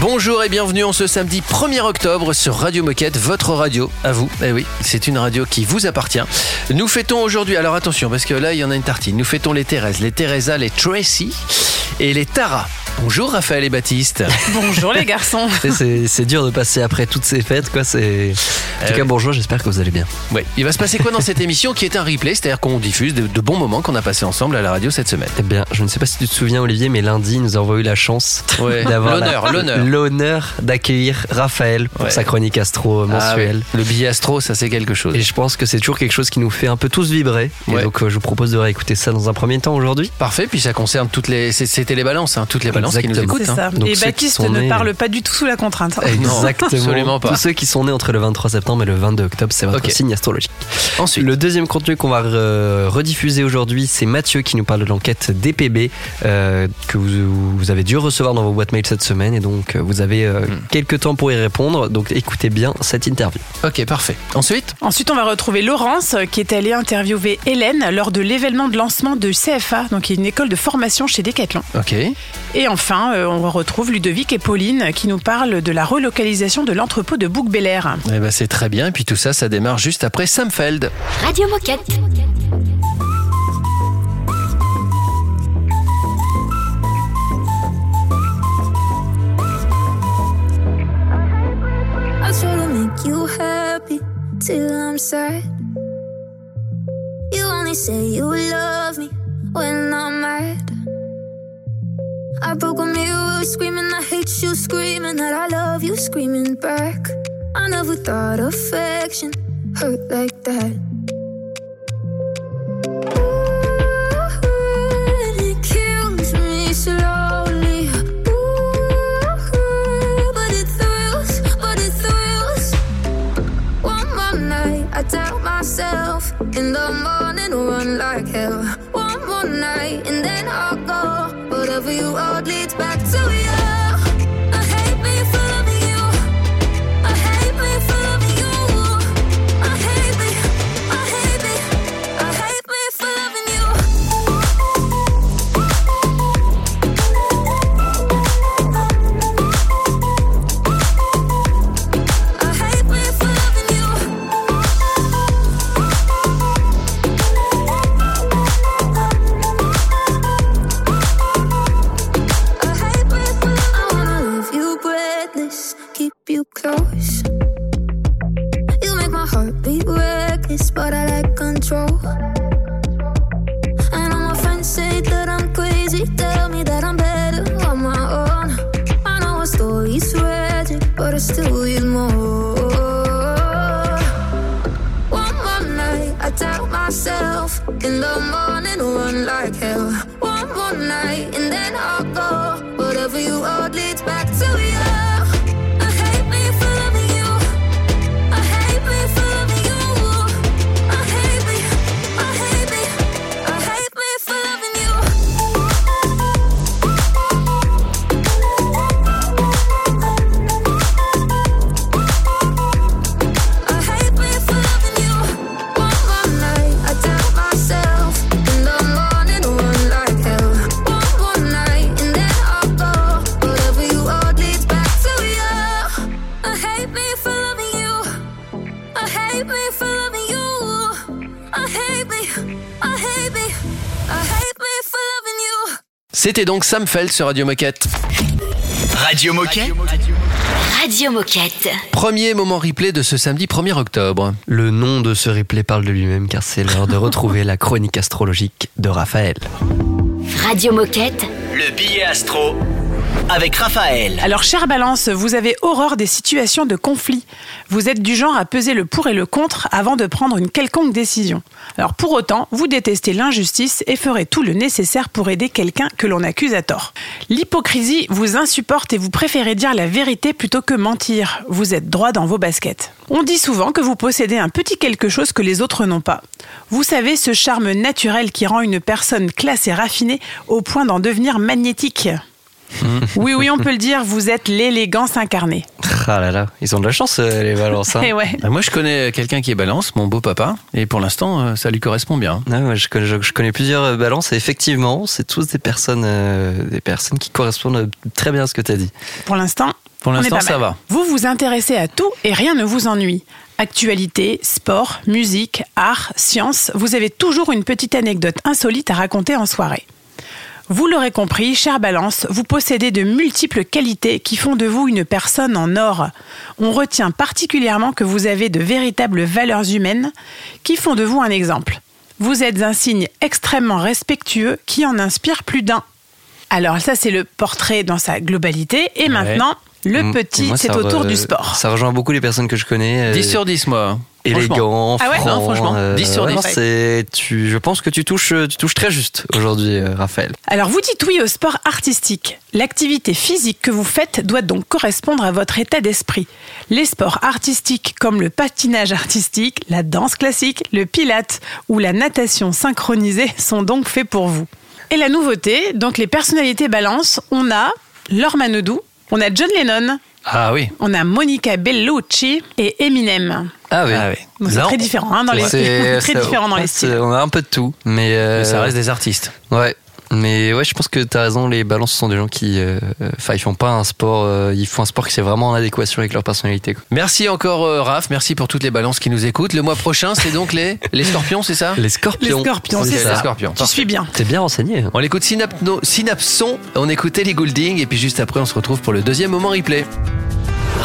Bonjour et bienvenue en ce samedi 1er octobre sur Radio Moquette, votre radio, à vous. Eh oui, c'est une radio qui vous appartient. Nous fêtons aujourd'hui, alors attention, parce que là, il y en a une tartine. Nous fêtons les Thérèse, les Teresa, les Tracy et les Tara. Bonjour Raphaël et Baptiste. Bonjour les garçons. C'est- dur de passer après toutes ces fêtes, quoi. C'est. En tout Euh, cas, bonjour, j'espère que vous allez bien. Ouais. Il va se passer quoi dans cette émission qui est un replay, c'est-à-dire qu'on diffuse de, de bons moments qu'on a passés ensemble à la radio cette semaine? Eh bien, je ne sais pas si tu te souviens, Olivier, mais lundi, nous avons eu la chance Ouais. d'avoir L'honneur, l'honneur. l'honneur d'accueillir Raphaël pour Ouais. sa chronique astro Ah mensuelle. Le billet astro, ça c'est quelque chose. Et je pense que c'est toujours quelque chose qui nous fait un peu tous vibrer. Ouais. Et donc, euh, je vous propose de réécouter ça dans un premier temps aujourd'hui. Parfait, puis ça concerne toutes les. C'était les balances, hein, toutes les balances qui nous Exactement. écoutent. C'est hein. Donc Et Baptiste ne nés- parle pas du tout sous la contrainte. Exactement. absolument pas. Tous ceux qui sont nés entre le 23 septembre et le 22 octobre, c'est votre signe astrologique. Ensuite. Le deuxième contenu qu'on va rediffuser aujourd'hui, c'est Mathieu qui nous parle de l'enquête DPB euh, que vous, vous avez dû recevoir dans vos boîtes mail cette semaine et donc euh, vous avez euh, Hmm. quelques temps pour y répondre. Donc écoutez bien cette interview. Ok, parfait. Ensuite Ensuite, on va retrouver Laurence qui est allée interviewer Hélène lors de l'événement de lancement de CFA, donc une école de formation chez Decathlon. Ok. Et enfin, euh, on retrouve Ludovic et Pauline qui nous parlent de la relocalisation de l'entrepôt de bouc bélair Eh ben, c'est très bien. Et puis tout ça, ça démarre juste après Samfeld. Radio Moquette. I try to make you happy till I'm sad. You only say you love me when I'm mad. I broke a mirror screaming I hate you, screaming that I love you, screaming back. I never thought affection hurt like that. C'était donc Samfeld sur Radio Moquette. Radio Moquette. Radio Moquette. Premier moment replay de ce samedi 1er octobre. Le nom de ce replay parle de lui-même car c'est l'heure de retrouver la chronique astrologique de Raphaël. Radio Moquette. Le billet astro avec Raphaël. Alors, chère Balance, vous avez horreur des situations de conflit. Vous êtes du genre à peser le pour et le contre avant de prendre une quelconque décision. Alors, pour autant, vous détestez l'injustice et ferez tout le nécessaire pour aider quelqu'un que l'on accuse à tort. L'hypocrisie vous insupporte et vous préférez dire la vérité plutôt que mentir. Vous êtes droit dans vos baskets. On dit souvent que vous possédez un petit quelque chose que les autres n'ont pas. Vous savez, ce charme naturel qui rend une personne classe et raffinée au point d'en devenir magnétique. Oui, oui, on peut le dire, vous êtes l'élégance incarnée. Ah là là, ils ont de la chance, euh, les balances. hein. Ouais. Ah, Moi, je connais quelqu'un qui est balance, mon beau papa, et pour l'instant, euh, ça lui correspond bien. Ah, moi, je, connais, je- je connais plusieurs euh, balances et effectivement, c'est tous des personnes, euh, des personnes qui correspondent euh, très bien à ce que tu as dit. Pour l'instant, Pour l'instant, ça va. Vous vous intéressez à tout et rien ne vous ennuie. Actualité, sport, musique, art, science, vous avez toujours une petite anecdote insolite à raconter en soirée. Vous l'aurez compris, chère Balance, vous possédez de multiples qualités qui font de vous une personne en or. On retient particulièrement que vous avez de véritables valeurs humaines qui font de vous un exemple. Vous êtes un signe extrêmement respectueux qui en inspire plus d'un. Alors ça, c'est le portrait dans sa globalité. Et maintenant, le M- petit, c'est autour re- du sport. Ça rejoint beaucoup les personnes que je connais. euh, 10 sur 10, moi. élégant, Ah ouais franc, Non, franchement, euh, 10 sur ouais, 10. non, c'est, tu, je pense que tu touches, tu touches très juste aujourd'hui, euh, Raphaël. Alors vous dites oui au sport artistique. L'activité physique que vous faites doit donc correspondre à votre état d'esprit. Les sports artistiques comme le patinage artistique, la danse classique, le pilate ou la natation synchronisée sont donc faits pour vous. Et la nouveauté, donc les personnalités balance, on a Laure Manodou, on a John Lennon, Ah oui. on a Monica Bellucci et Eminem. Ah oui. Ah oui. Donc c'est Là, très différent hein, dans les C'est- très différent dans les styles. On a un peu de tout, mais, euh, mais ça reste des artistes. Ouais. Mais ouais, je pense que tu as raison, les balances sont des gens qui. euh, Enfin, ils font pas un sport. euh, ils font un sport qui est vraiment en adéquation avec leur personnalité. quoi. Merci encore, euh, Raph. Merci pour toutes les balances qui nous écoutent. Le mois prochain, c'est donc les, les scorpions, c'est ça? Les Les scorpions. scorpions, c'est Les ça. scorpions. Tu suis bien. T'es bien renseigné. On l'écoute Synapno, Synapson, on écoutait les Goulding, et puis juste après, on se retrouve pour le deuxième moment replay.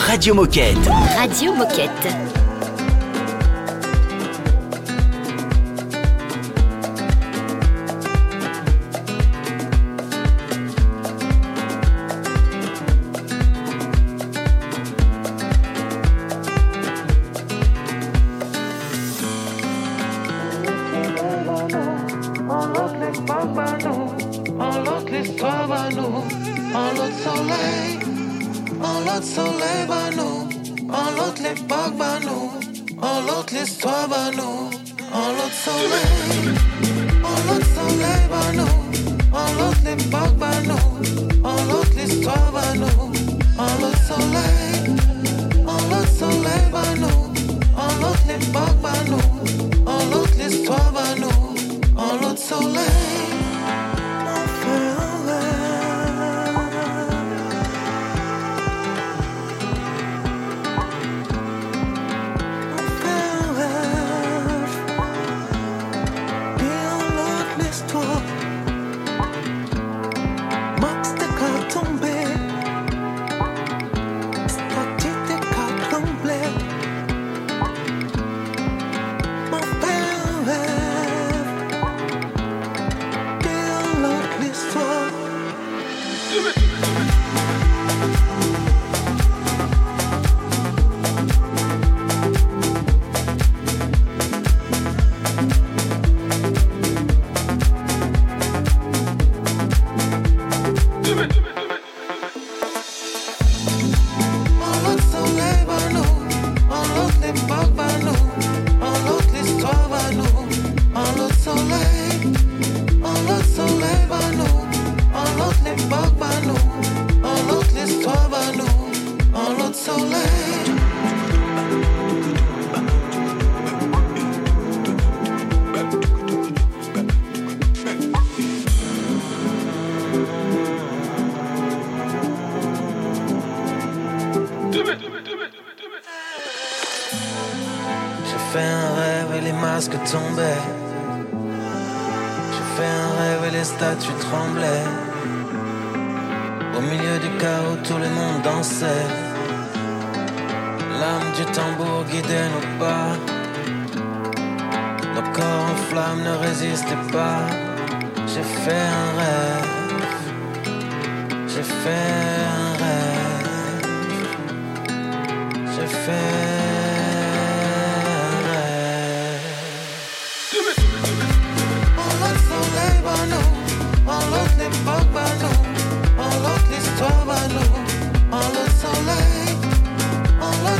Radio Moquette. Radio Moquette. L'autre soleil, L'âme du tambour guidait nos pas. Nos corps en flammes ne résistaient pas. J'ai fait un rêve. J'ai fait un rêve. J'ai fait rêve. Un l'autre va nous, un l'autre l'époque va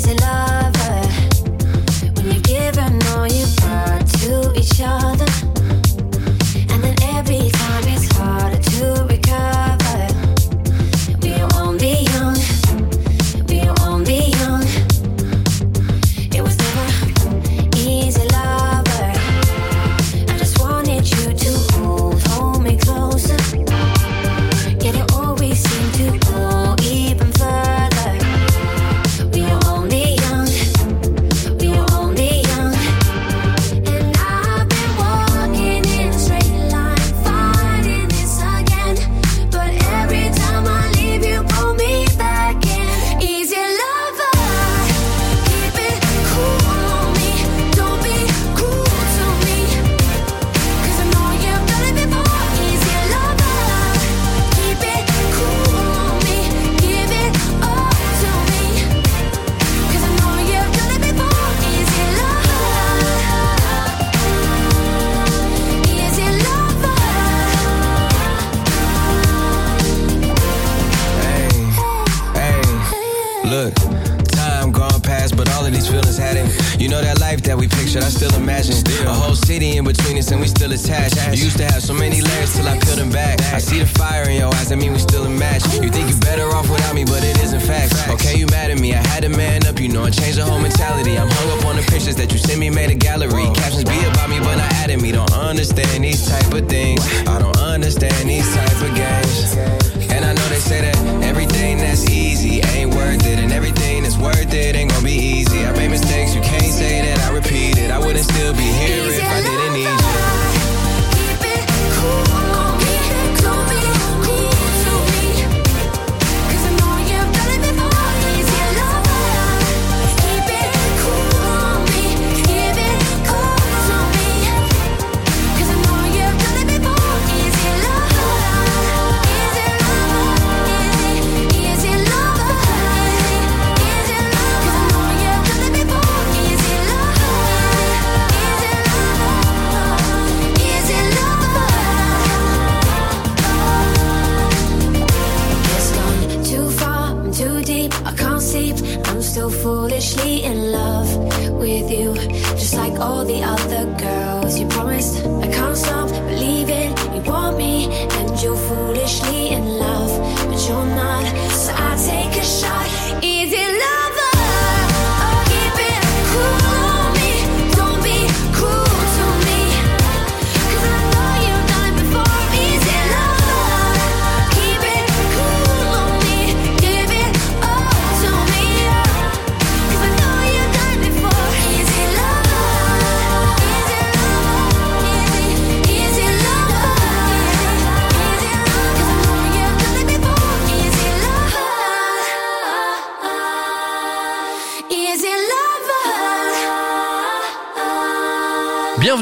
easy, lover. When you give and all you brought to each other.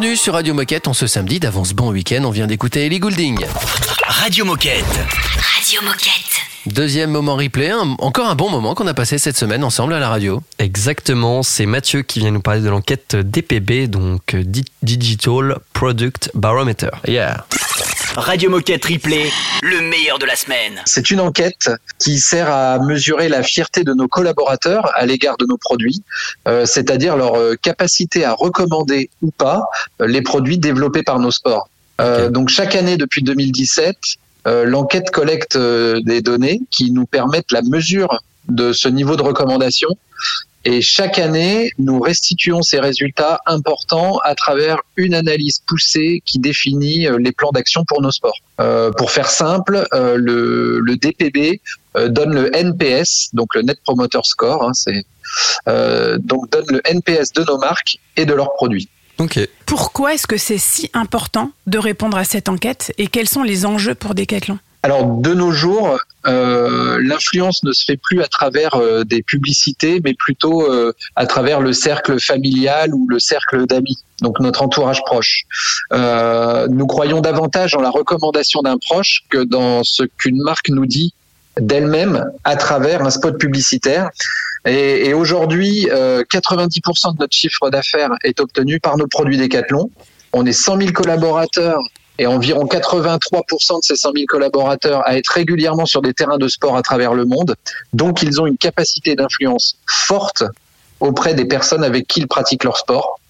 Bienvenue sur Radio Moquette en ce samedi d'avance bon week-end. On vient d'écouter Ellie Goulding. Radio Moquette. Radio Moquette. Deuxième moment replay, un- encore un bon moment qu'on a passé cette semaine ensemble à la radio. Exactement, c'est Mathieu qui vient nous parler de l'enquête DPB, donc euh, Di- Digital Product Barometer. Yeah. Radio Moquette Replay, le meilleur de la semaine. C'est une enquête qui sert à mesurer la fierté de nos collaborateurs à l'égard de nos produits, euh, c'est-à-dire leur euh, capacité à recommander ou pas euh, les produits développés par nos sports. Euh, Donc chaque année depuis 2017, euh, l'enquête collecte des données qui nous permettent la mesure de ce niveau de recommandation. Et chaque année, nous restituons ces résultats importants à travers une analyse poussée qui définit euh, les plans d'action pour nos sports. Euh, pour faire simple, euh, le, le DPB euh, donne le NPS, donc le Net Promoter Score, hein, c'est euh, donc donne le NPS de nos marques et de leurs produits. Ok. Pourquoi est-ce que c'est si important de répondre à cette enquête et quels sont les enjeux pour Decathlon? Alors de nos jours, euh, l'influence ne se fait plus à travers euh, des publicités, mais plutôt euh, à travers le cercle familial ou le cercle d'amis, donc notre entourage proche. Nous croyons davantage en la recommandation d'un proche que dans ce qu'une marque nous dit d'elle-même à travers un spot publicitaire. Et, et aujourd'hui, euh, 90% de notre chiffre d'affaires est obtenu par nos produits Decathlon. On est 100 000 collaborateurs et environ 83% de ces 100 000 collaborateurs à être régulièrement sur des terrains de sport à travers le monde. Donc, ils ont une capacité d'influence forte auprès des personnes avec qui ils pratiquent leur sport.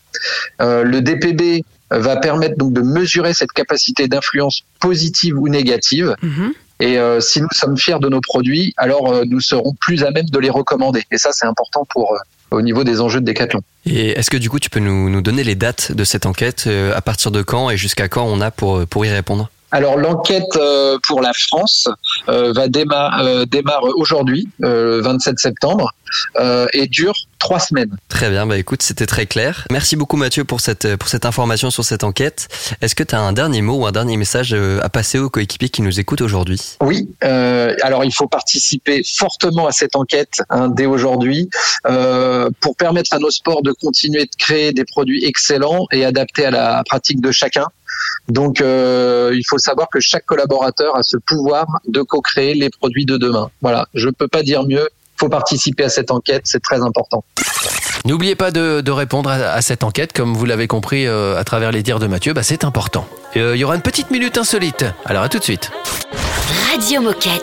Euh, le DPB va permettre donc de mesurer cette capacité d'influence positive ou négative. Mhm. Et euh, si nous sommes fiers de nos produits, alors euh, nous serons plus à même de les recommander. Et ça, c'est important pour au niveau des enjeux de décathlon. Et est-ce que du coup tu peux nous, nous donner les dates de cette enquête euh, À partir de quand et jusqu'à quand on a pour, pour y répondre? Alors l'enquête euh, pour la France euh, va euh, démarre aujourd'hui, le 27 septembre, et dure trois semaines. Très bien, bah écoute, c'était très clair. Merci beaucoup Mathieu pour cette, pour cette information sur cette enquête. Est-ce que tu as un dernier mot ou un dernier message à passer aux coéquipiers qui nous écoutent aujourd'hui? Oui, euh, alors il faut participer fortement à cette enquête hein, dès aujourd'hui euh, pour permettre à nos sports de continuer de créer des produits excellents et adaptés à la pratique de chacun. Donc euh, il faut savoir que chaque collaborateur a ce pouvoir de co-créer les produits de demain. Voilà, je peux pas dire mieux. Il faut participer à cette enquête, c'est très important. N'oubliez pas de, de répondre à, à cette enquête, comme vous l'avez compris euh, à travers les dires de Mathieu, bah, c'est important. Euh, Il y aura une petite minute insolite. Alors à tout de suite. Radio Moquette.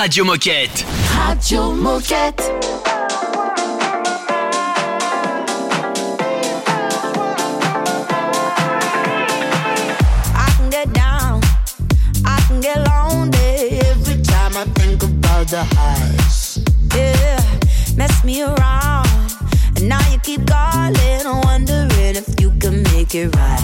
Radio Moquette. Radio Moquette. I can get down, I can get lonely every time I think about the highs. Yeah, mess me around, and now you keep calling, wondering if you can make it right.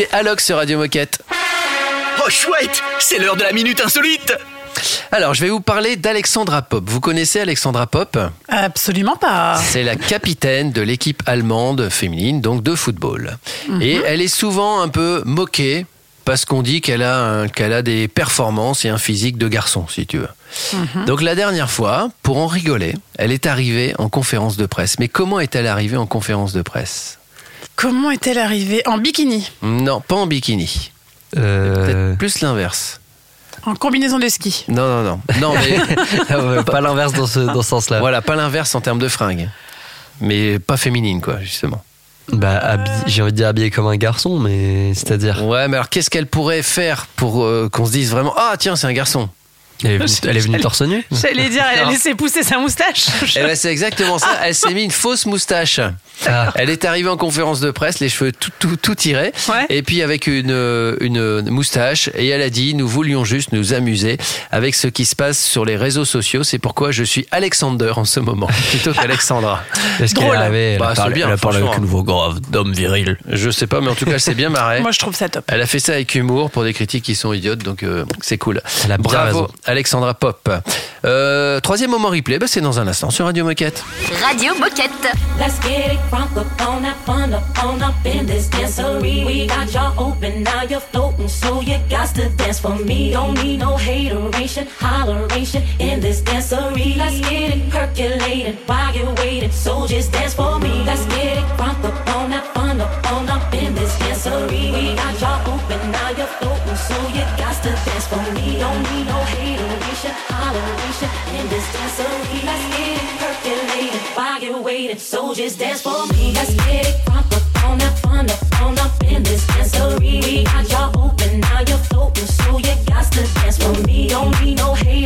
D'écouter Alok sur Radio Moquette. Oh chouette, c'est l'heure de la minute insolite. Alors, je vais vous parler d'Alexandra Pop. Vous connaissez Alexandra Pop? Absolument pas. C'est la capitaine de l'équipe allemande féminine, donc de football. Mhm. Et elle est souvent un peu moquée parce qu'on dit qu'elle a, qu'elle a des performances et un physique de garçon, si tu veux. Mhm. Donc la dernière fois, pour en rigoler, elle est arrivée en conférence de presse. Mais comment est-elle arrivée en conférence de presse? Comment est-elle arrivée En bikini Non, pas en bikini. Euh, Peut-être plus l'inverse. En combinaison de ski Non, non, non. Non, mais ah pas l'inverse dans ce, dans ce sens-là. voilà, pas l'inverse en termes de fringues. Mais pas féminine, quoi, justement. Bah, j'ai envie de dire habillé comme un garçon, mais c'est-à-dire. Ouais, mais alors qu'est-ce qu'elle pourrait faire pour euh, qu'on se dise vraiment Ah, tiens, c'est un garçon Elle est venue, elle est venue torse nu J'allais dire, elle a laissé pousser sa moustache. Eh ben, c'est exactement ça. Elle s'est mis une fausse moustache. Ah. Elle est arrivée en conférence de presse, les cheveux tout, tout, tout tirés, Ouais. et puis avec une, une moustache. Et elle a dit Nous voulions juste nous amuser avec ce qui se passe sur les réseaux sociaux. C'est pourquoi je suis Alexander en ce moment, plutôt qu'Alexandra. Est-ce qu'elle est Drôle. arrivée Elle Bah, c'est bien, elle a parlé avec une voix grave d'homme viril. Je sais pas, mais en tout cas, elle s'est bien marrée. Moi, je trouve ça top. Elle a fait ça avec humour pour des critiques qui sont idiotes, donc euh, c'est cool. Elle a bien Bravo, raison. Alexandra Pop. Euh, troisième moment replay, bah, c'est dans un instant sur Radio Moquette. Radio Moquette. Let's get it crunk up on that fun up on up in this dancery. We got y'all open, now you're floating, so you got to dance for me. Don't need no hateration, holleration in this dancery. Let's get it percolated while you're waiting, so just dance for me. Let's get it crunk up on that fun up on up in this dancery. We got y'all open, now you're floating, so you got to dance for me. Don't need no hateration, holleration in this dancery. Let's get it percolated while you're waiting, so just dance for me. Let's get it crunk up on that fun up on up in this dancery. We got y'all open, now you're floating, so you got to dance for me. Don't need no hateration,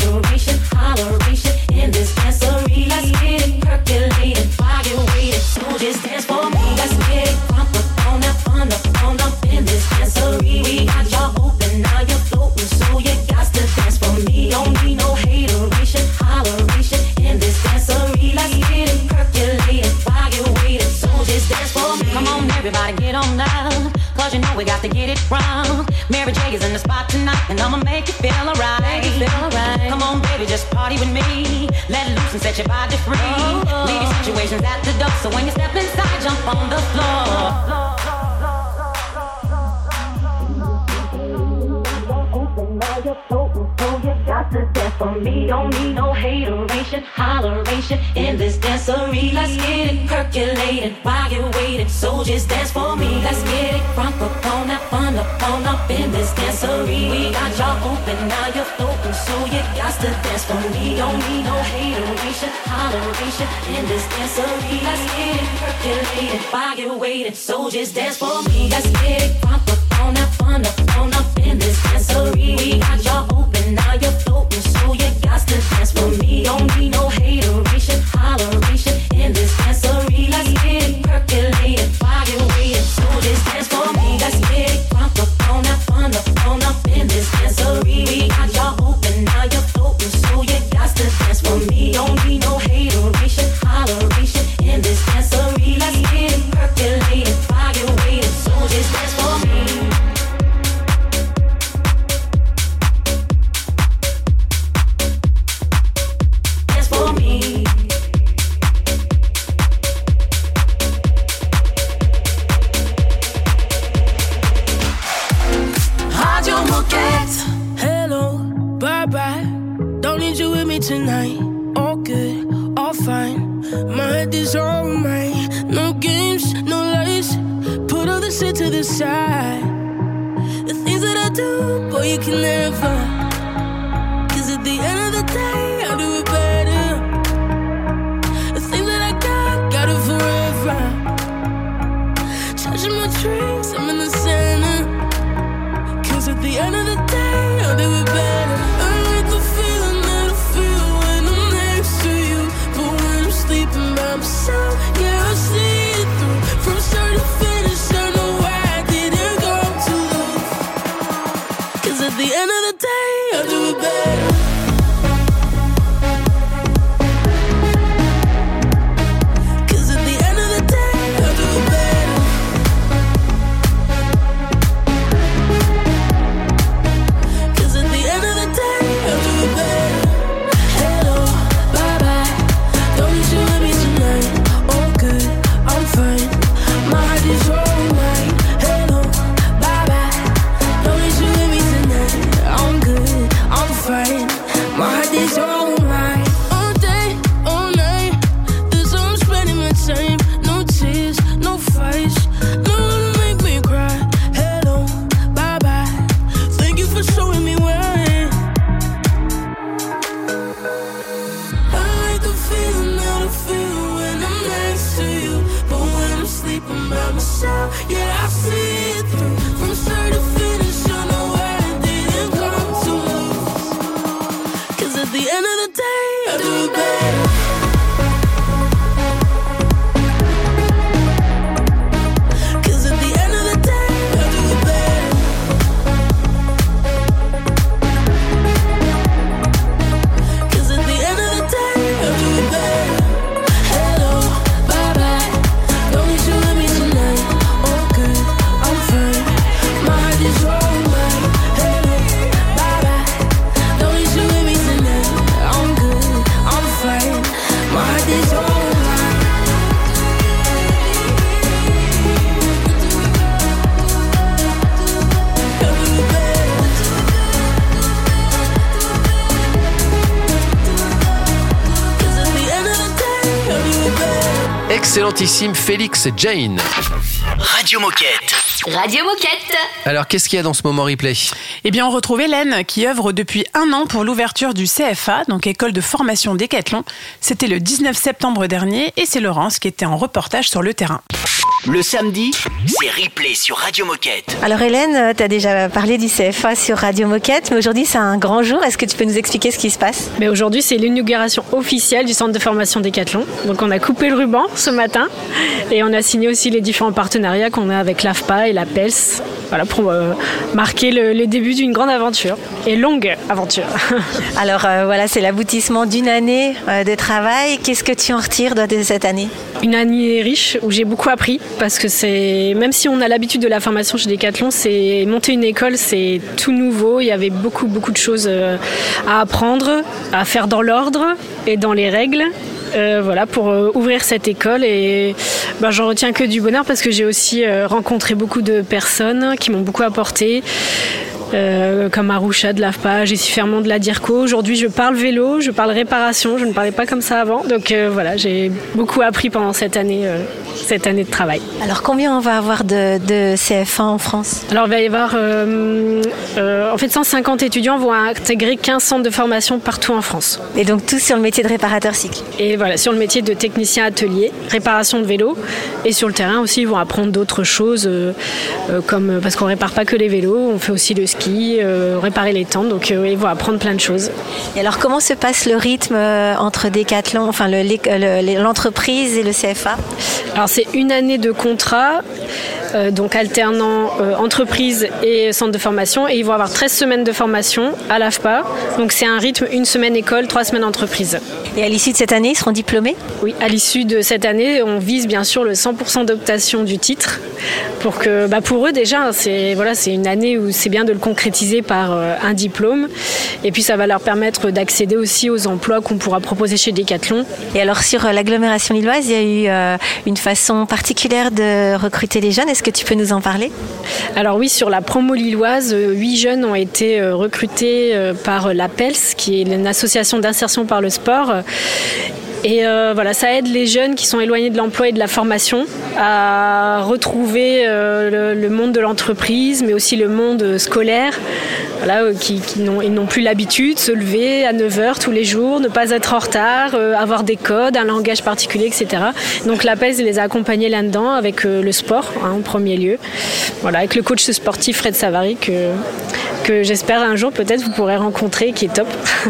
just dance for me. Let's get it crunk up on that fun up on up in this dancery. We got y'all open, now you're open, so you got to dance for me. Don't need no hateration, holleration in this dancery. Let's get it percolated you're waiting, so just dance for me. Let's get it crunk up on that fun up on up in this dancery. We got y'all tonight. All good, all fine. My head is all mine. No games, no lies. Put all this shit to the side. The things that I do, boy, you can never. The end of the day, better. Excellentissime Félix Jane. Radio Moquette. Radio Moquette. Alors, qu'est-ce qu'il y a dans ce moment replay? Eh bien, on retrouve Hélène qui œuvre depuis un an pour l'ouverture du CFA, donc école de formation Décathlon. C'était le 19 septembre dernier et c'est Laurence qui était en reportage sur le terrain. Le samedi, c'est replay sur Radio Moquette. Alors Hélène, tu as déjà parlé du CFA sur Radio Moquette, mais aujourd'hui c'est un grand jour. Est-ce que tu peux nous expliquer ce qui se passe? Mais aujourd'hui, c'est l'inauguration officielle du centre de formation Décathlon. Donc, on a coupé le ruban ce matin et on a signé aussi les différents partenariats qu'on a avec l'AFPA et la PELS. Voilà, pour euh, marquer le, le début d'une grande aventure et longue aventure. Alors euh, voilà, c'est l'aboutissement d'une année euh, de travail. Qu'est-ce que tu en retires de de cette année? Une année riche où j'ai beaucoup appris parce que c'est même si on a l'habitude de la formation chez Decathlon, c'est monter une école, c'est tout nouveau. Il y avait beaucoup beaucoup de choses euh, à apprendre, à faire dans l'ordre et dans les règles. euh, voilà pour euh, ouvrir cette école et ben, j'en retiens que du bonheur parce que j'ai aussi rencontré beaucoup de personnes qui m'ont beaucoup apporté euh, comme Arusha de l'AFPA, Jessie Fermont de la DIRCO. Aujourd'hui, je parle vélo, je parle réparation, je ne parlais pas comme ça avant. Donc euh, voilà, j'ai beaucoup appris pendant cette année, euh, cette année de travail. Alors combien on va avoir de, de CFA en France? Alors il va y avoir en fait 150 étudiants vont intégrer 15 centres de formation partout en France. Et donc tous sur le métier de réparateur cycle Et voilà, sur le métier de technicien atelier, réparation de vélo. Et sur le terrain aussi, ils vont apprendre d'autres choses, comme parce qu'on répare pas que les vélos, on fait aussi le ski, euh, réparer les tentes. Donc euh, ils vont apprendre plein de choses. Et alors comment se passe le rythme euh, entre Decathlon, enfin le- l'entreprise et le CFA Alors c'est une année de contrat, euh, donc alternant euh, entreprise et centre de formation. Et ils vont avoir 13 semaines de formation à l'AFPA. Donc c'est un rythme, une semaine école, trois semaines entreprise. Et à l'issue de cette année, ils seront diplômés? Oui, à l'issue de cette année, on vise bien sûr le 100% d'optation du titre. Pour que, bah pour eux déjà, c'est voilà, c'est une année où c'est bien de le concrétiser par euh, un diplôme. Et puis ça va leur permettre d'accéder aussi aux emplois qu'on pourra proposer chez Decathlon. Et alors sur euh, l'agglomération lilloise, il y a eu euh, une façon particulière de recruter les jeunes. Est-ce que tu peux nous en parler? Alors oui, sur la promo lilloise, huit jeunes ont été recrutés par la PELS, qui est une association d'insertion par le sport. Et euh, voilà, ça aide les jeunes qui sont éloignés de l'emploi et de la formation à retrouver euh, le, monde de l'entreprise, mais aussi le monde scolaire, voilà, euh, qui, qui n'ont ils n'ont plus l'habitude de se lever à 9h tous les jours, ne pas être en retard, euh, avoir des codes, un langage particulier, etc. Donc l'APES les a accompagnés là-dedans avec euh, le sport hein, en premier lieu. Voilà, avec le coach sportif Fred Savary que, que j'espère un jour peut-être vous pourrez rencontrer, qui est top.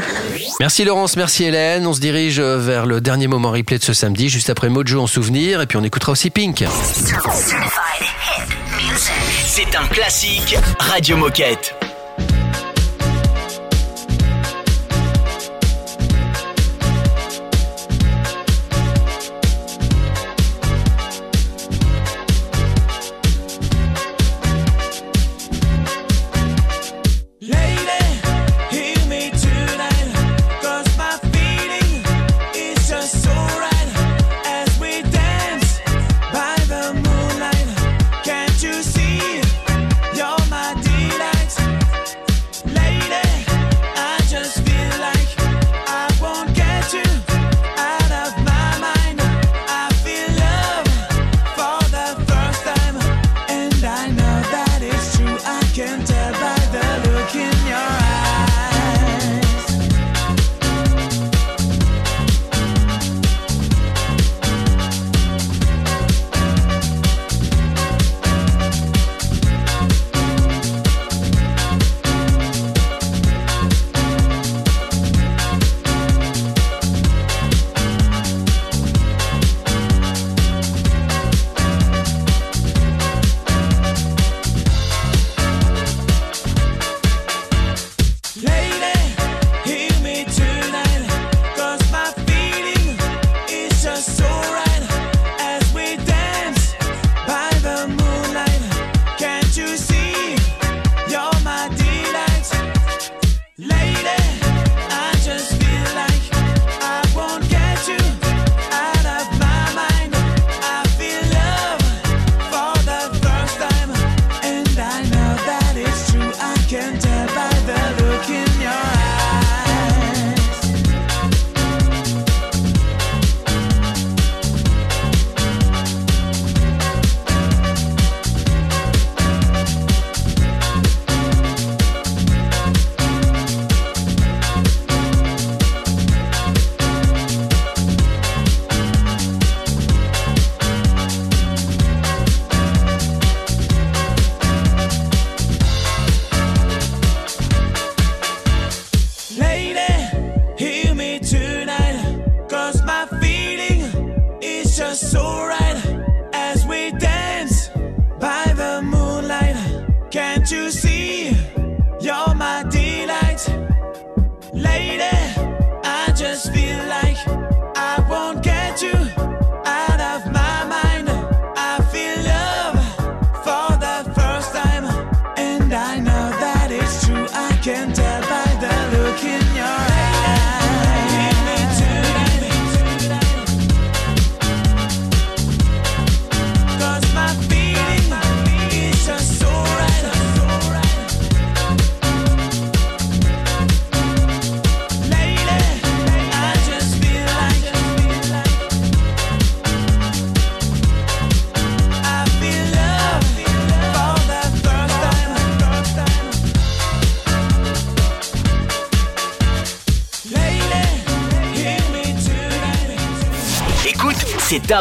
Merci Laurence, merci Hélène. On se dirige vers le dernier moment replay de ce samedi, juste après Mojo en souvenir, et puis on écoutera aussi Pink. C'est un classique Radio Moquette.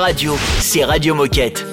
Radio, c'est Radio Moquette.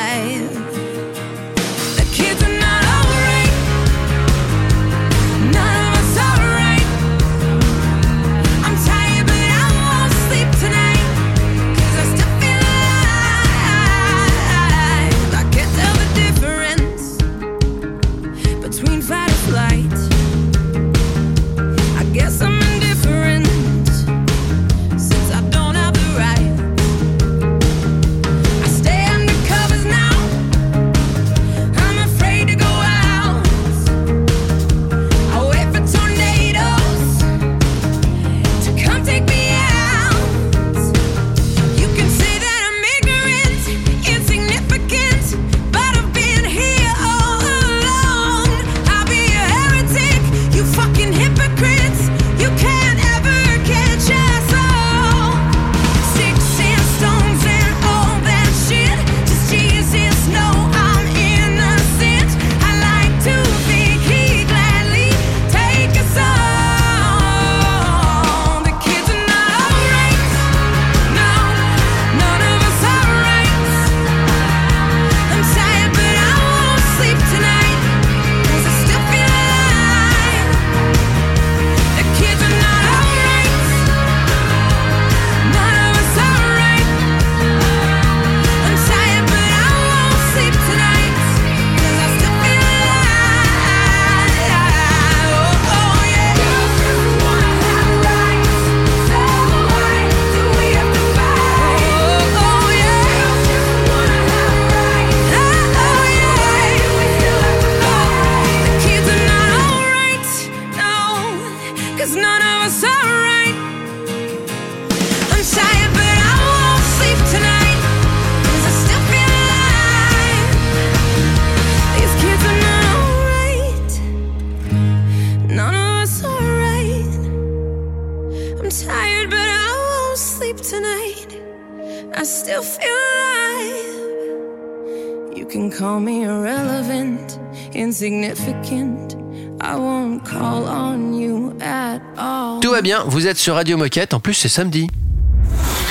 Êtes sur Radio Moquette, en plus c'est samedi.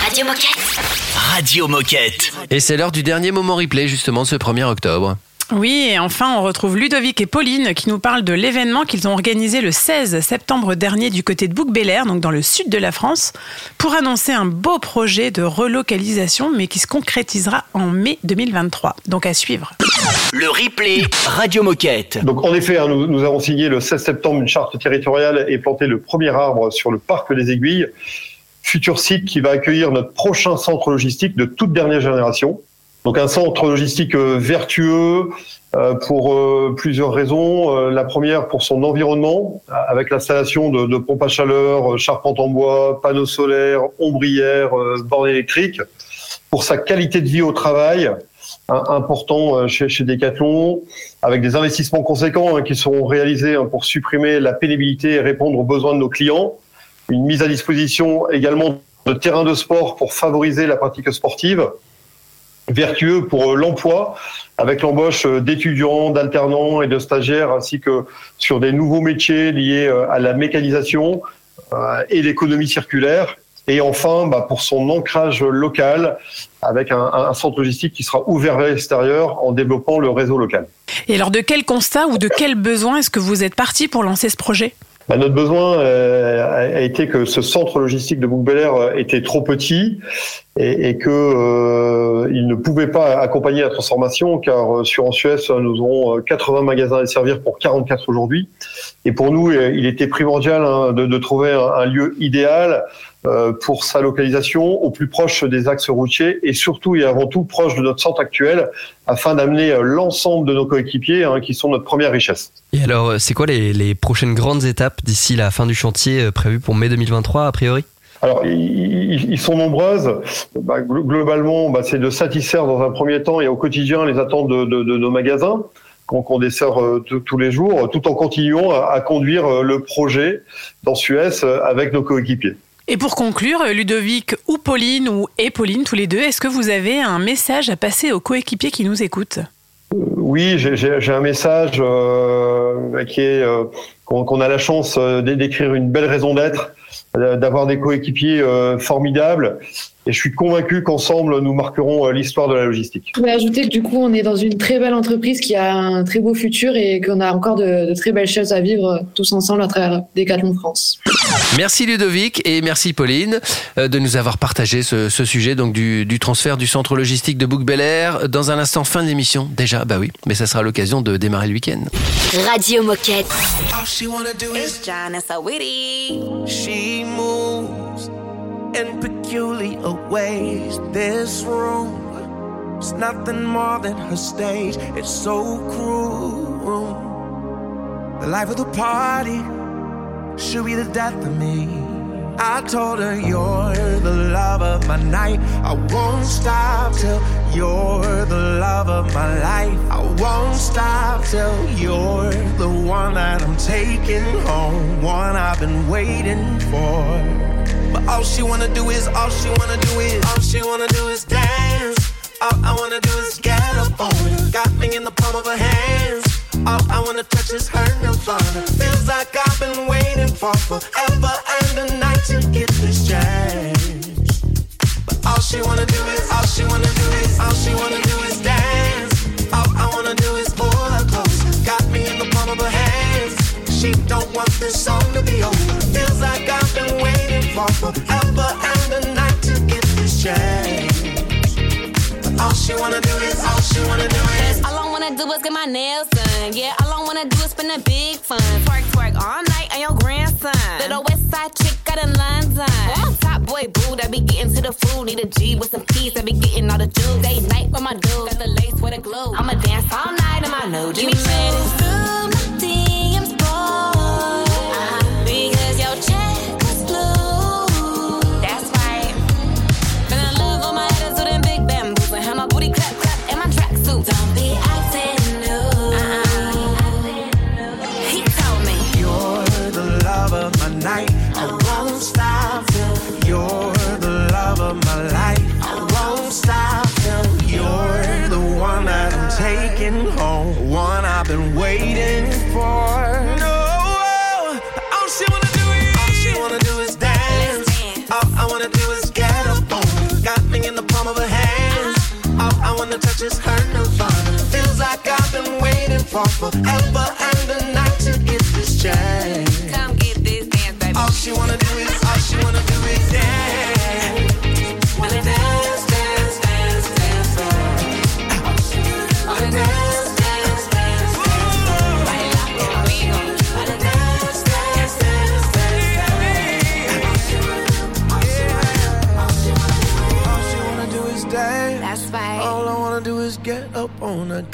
Radio Moquette. Radio Moquette. Et c'est l'heure du dernier moment replay justement ce 1er octobre. Oui, et enfin, on retrouve Ludovic et Pauline qui nous parlent de l'événement qu'ils ont organisé le 16 septembre dernier du côté de bouc bélair donc dans le sud de la France, pour annoncer un beau projet de relocalisation, mais qui se concrétisera en mai 2023. Donc à suivre. Le replay Radio Moquette. Donc en effet, hein, nous, nous avons signé le 16 septembre une charte territoriale et planté le premier arbre sur le parc des Aiguilles, futur site qui va accueillir notre prochain centre logistique de toute dernière génération. Donc un centre logistique euh, vertueux euh, pour euh, plusieurs raisons. La première pour son environnement, avec l'installation de, de pompes à chaleur, charpentes en bois, panneaux solaires, ombrières, bornes électriques. Pour sa qualité de vie au travail, important chez, chez Decathlon, avec des investissements conséquents hein, qui seront réalisés hein, pour supprimer la pénibilité et répondre aux besoins de nos clients. Une mise à disposition également de terrains de sport pour favoriser la pratique sportive vertueux pour euh, l'emploi, avec l'embauche euh, d'étudiants, d'alternants et de stagiaires, ainsi que sur des nouveaux métiers liés euh, à la mécanisation et l'économie circulaire. Et enfin, bah, pour son ancrage local, avec un centre logistique qui sera ouvert vers l'extérieur en développant le réseau local. Et alors, de quel constat ou de quel besoin est-ce que vous êtes parti pour lancer ce projet? Bah, notre besoin euh, a été que ce centre logistique de bouc euh, était trop petit et, et que euh, il ne pouvait pas accompagner la transformation car euh, sur en Suez nous aurons euh, 80 magasins à servir pour 44 aujourd'hui. Et pour nous euh, il était primordial hein, de, de trouver un, lieu idéal euh, pour sa localisation au plus proche des axes routiers et surtout et avant tout proche de notre centre actuel afin d'amener euh, l'ensemble de nos coéquipiers hein, qui sont notre première richesse. Et alors, euh, c'est quoi les, les prochaines grandes étapes d'ici la fin du chantier euh, prévu pour mai 2023 a priori? Alors, ils- sont nombreuses. Bah, glo- globalement, bah, c'est de satisfaire dans un premier temps et au quotidien les attentes de, de- de nos magasins qu'on dessert euh, tous- les jours, tout en continuant à, à conduire euh, le projet dans Suez euh, avec nos coéquipiers. Et pour conclure, Ludovic ou Pauline ou et Pauline, tous les deux, est-ce que vous avez un message à passer aux coéquipiers qui nous écoutent? Euh, Oui, j'ai- un message euh, qui est euh, qu'on a la chance d'écrire une belle raison d'être, d'avoir des coéquipiers formidables, et je suis convaincu qu'ensemble nous marquerons euh, l'histoire de la logistique. Je voulais ajouter que du coup, on est dans une très belle entreprise qui a un très beau futur et qu'on a encore de, de très belles choses à vivre euh, tous ensemble à travers Decathlon France. Merci Ludovic et merci Pauline euh, de nous avoir partagé ce, ce sujet donc du, du transfert du centre logistique de Bouc Bel Air. Dans un instant, fin de l'émission. Déjà, bah oui, mais ça sera l'occasion de démarrer le week-end. Radio Moquette. All she wanna do is. She moves in peculiar ways. This room is nothing more than her stage. It's so cruel. The life of the party should be the death of me. I told her you're the love of my night. I won't stop till you're the love of my life. I won't stop till you're the one that I'm taking home, one I've been waiting for. But all she wanna do is, all she wanna do is, all she wanna do is dance. All I wanna do is get up on. Got me in the palm of her hands. All I wanna touch is her nirvana. Feels like I've been waiting for forever and a night to get this chance. But all she wanna do is, all she wanna do is, all she wanna do is dance. All I wanna do is pull her close. Got me in the palm of her hands. She don't want this song to be over. Feels like I've been waiting for forever and a night to get this chance. But all she wanna do is, all she wanna do is. Do is get my nails done. Yeah, all I wanna do is spend a big fun. Twerk, twerk all night on your grandson. Little west side chick out in London. Top boy boo that be getting to the food. Need a G with some keys that be getting all the jewels. Day night with my dude. Got the lace with a glue. I'ma dance all night in my new jeans. Wanna touch nirvana. Feels like I've been waiting for forever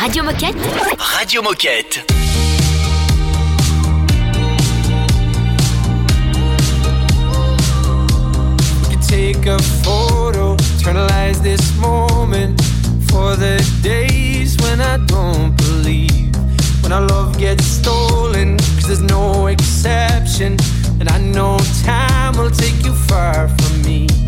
Radio Moquette. Radio Moquette. We could take a photo, eternalize this moment for the days when I don't believe. When our love gets stolen, cause there's no exception. And I know time will take you far from me.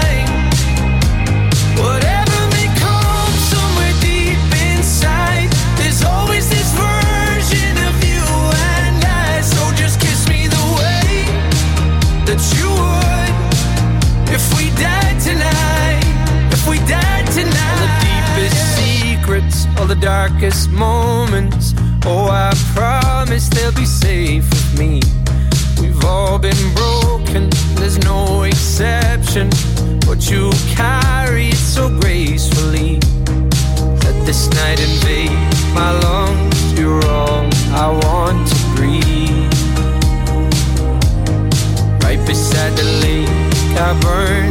Darkest moments. Oh, I promise they'll be safe with me. We've all been broken, there's no exception. But you carry it so gracefully. Let this night invade my lungs. You're all I want to breathe. Right beside the lake, I burn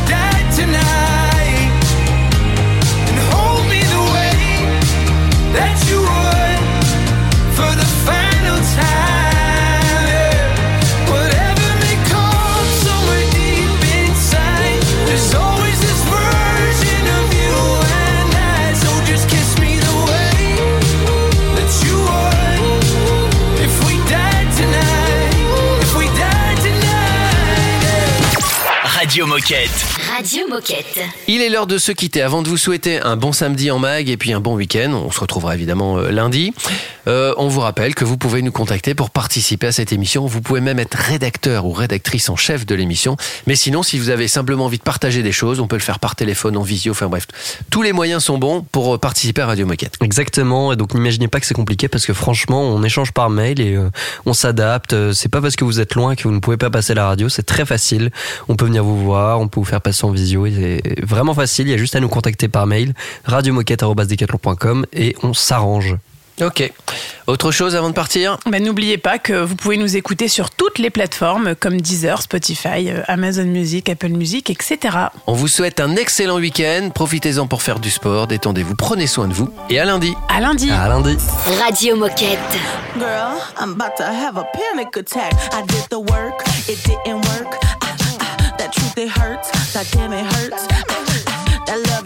Radio Moquette. Radio Moquette. Il est l'heure de se quitter. Avant de vous souhaiter un bon samedi en mag et puis un bon week-end, on se retrouvera évidemment euh, lundi. Euh, on vous rappelle que vous pouvez nous contacter pour participer à cette émission. Vous pouvez même être rédacteur ou rédactrice en chef de l'émission. Mais sinon, si vous avez simplement envie de partager des choses, on peut le faire par téléphone, en visio, enfin bref. Tous les moyens sont bons pour euh, participer à Radio Moquette. Exactement, et donc n'imaginez pas que c'est compliqué parce que franchement, on échange par mail et euh, on s'adapte. Euh, C'est pas parce que vous êtes loin que vous ne pouvez pas passer la radio, c'est très facile. On peut venir vous voir, on peut vous faire passer en visio, c'est vraiment facile. Il y a juste à nous contacter par mail, radiomoquette.com et on s'arrange. Ok. Autre chose avant de partir Ben, N'oubliez pas que vous pouvez nous écouter sur toutes les plateformes comme Deezer, Spotify, euh, Amazon Music, Apple Music, etc. On vous souhaite un excellent week-end. Profitez-en pour faire du sport, détendez-vous, prenez soin de vous. Et à lundi. À lundi. À lundi. Radio Moquette. Girl, I'm about to have a panic attack. I did the work, it didn't work. Ah, ah, that truth, it hurts. That damn, it hurts.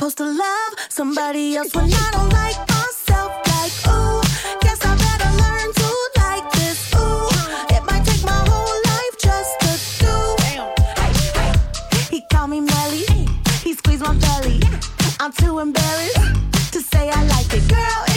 supposed to love somebody else when I don't like myself? Like, ooh, guess I better learn to like this. Ooh, it might take my whole life just to do. He called me Melly, he squeezed my belly. I'm too embarrassed to say I like it. Girl,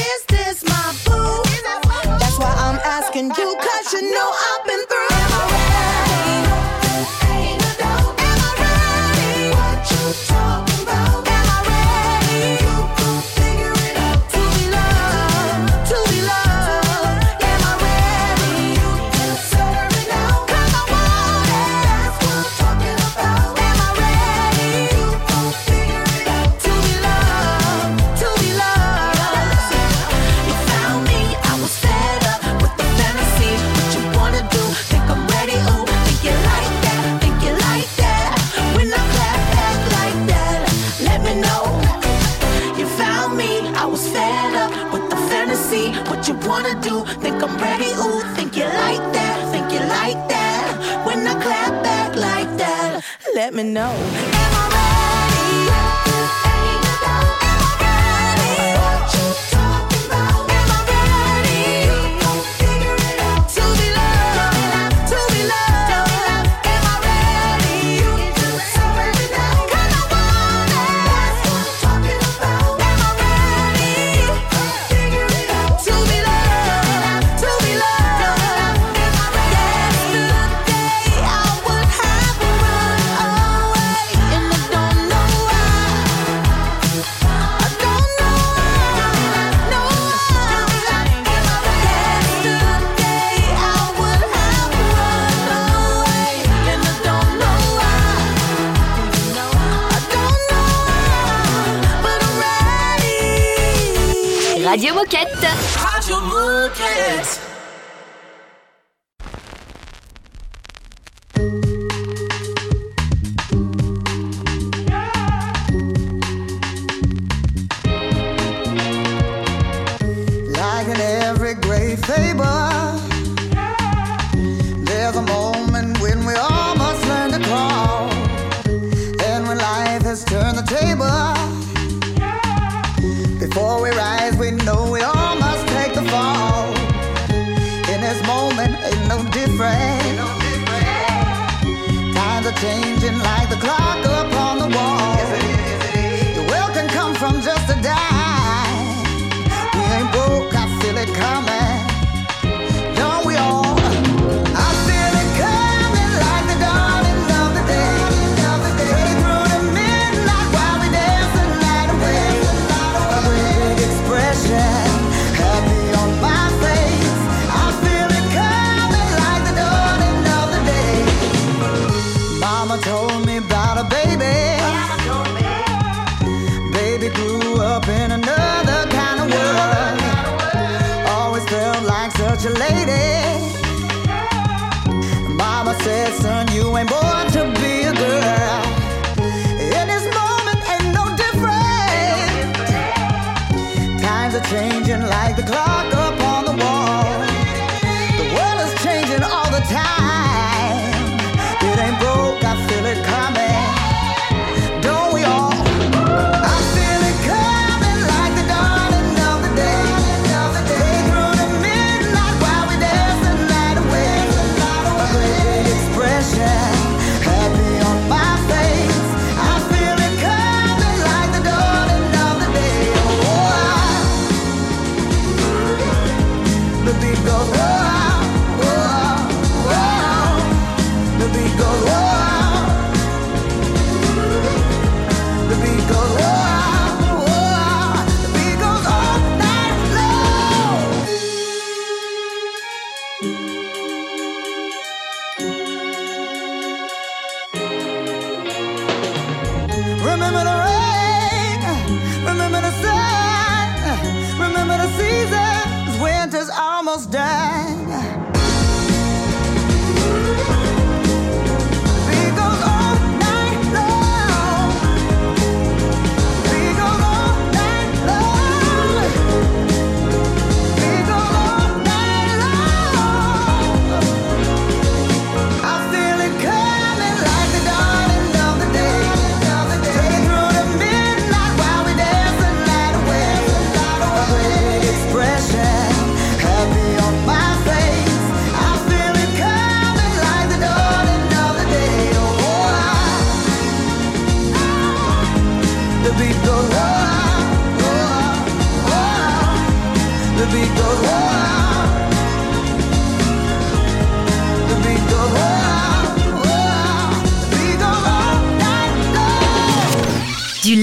changing like the clock.